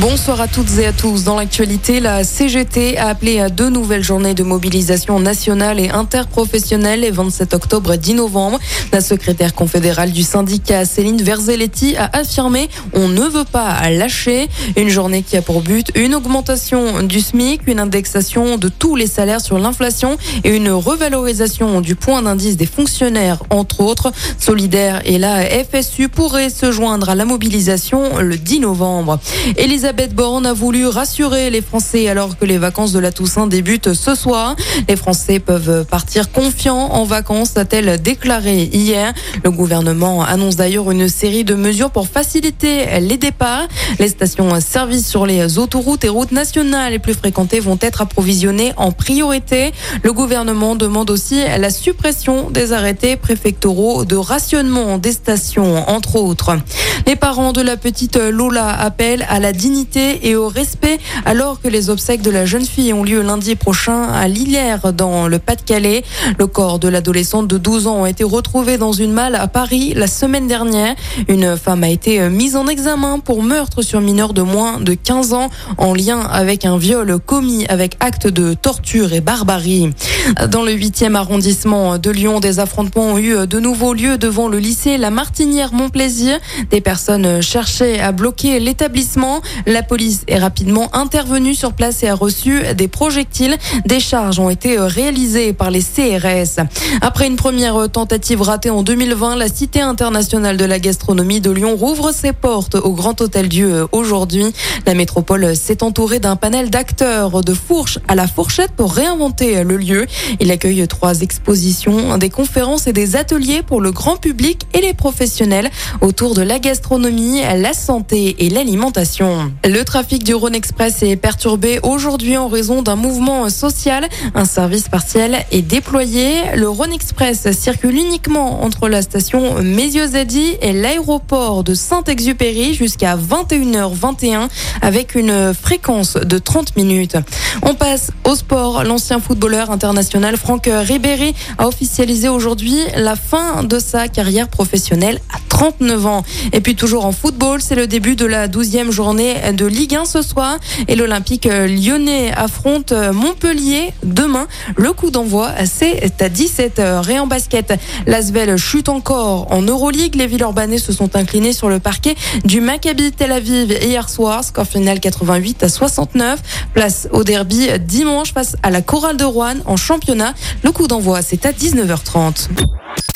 Bonsoir à toutes et à tous. Dans l'actualité, la CGT a appelé à deux nouvelles journées de mobilisation nationale et interprofessionnelle les 27 octobre et 10 novembre. La secrétaire confédérale du syndicat, Céline Verzelletti, a affirmé on ne veut pas lâcher. Une journée qui a pour but une augmentation du SMIC, une indexation de tous les salaires sur l'inflation et une revalorisation du point d'indice des fonctionnaires, entre autres. Solidaire et la FSU pourraient se joindre à la mobilisation le 10 novembre. Borne a voulu rassurer les Français alors que les vacances de la Toussaint débutent ce soir. Les Français peuvent partir confiants en vacances, a-t-elle déclaré hier. Le gouvernement annonce d'ailleurs une série de mesures pour faciliter les départs. Les stations-service sur les autoroutes et routes nationales les plus fréquentées vont être approvisionnées en priorité. Le gouvernement demande aussi la suppression des arrêtés préfectoraux de rationnement des stations, entre autres. Les parents de la petite Lola appellent à la dignité et au respect alors que les obsèques de la jeune fille ont lieu lundi prochain à Lillers dans le Pas-de-Calais. Le corps de l'adolescente de 12 ans a été retrouvé dans une malle à Paris la semaine dernière. Une femme a été mise en examen pour meurtre sur mineur de moins de 15 ans en lien avec un viol commis avec acte de torture et barbarie. Dans le 8e arrondissement de Lyon, des affrontements ont eu de nouveau lieu devant le lycée La Martinière Montplaisir. Des personnes cherchaient à bloquer l'établissement. La police est rapidement intervenue sur place et a reçu des projectiles. Des charges ont été réalisées par les CRS. Après une première tentative ratée en 2020, la Cité internationale de la gastronomie de Lyon rouvre ses portes au Grand Hôtel Dieu aujourd'hui. La métropole s'est entourée d'un panel d'acteurs de fourche à la fourchette pour réinventer le lieu. Il accueille trois expositions, des conférences et des ateliers pour le grand public et les professionnels autour de la gastronomie, la santé et l'alimentation. Le trafic du Rhône Express est perturbé aujourd'hui en raison d'un mouvement social. Un service partiel est déployé. Le Rhône Express circule uniquement entre la station Mézieux-Zadi et l'aéroport de Saint-Exupéry jusqu'à 21h21 avec une fréquence de 30 minutes. On passe au sport. L'ancien footballeur Franck Ribéry a officialisé aujourd'hui la fin de sa carrière professionnelle 39 ans. Et puis toujours en football, c'est le début de la 12e journée de Ligue 1 ce soir et l'Olympique lyonnais affronte Montpellier demain. Le coup d'envoi, c'est à 17h. Et en basket, l'Asvel chute encore en Euroleague. Les Villeurbanais se sont inclinés sur le parquet du Maccabi Tel Aviv hier soir. Score final 88 à 69. Place au derby dimanche face à la Chorale de Rouen en championnat. Le coup d'envoi, c'est à 19h30.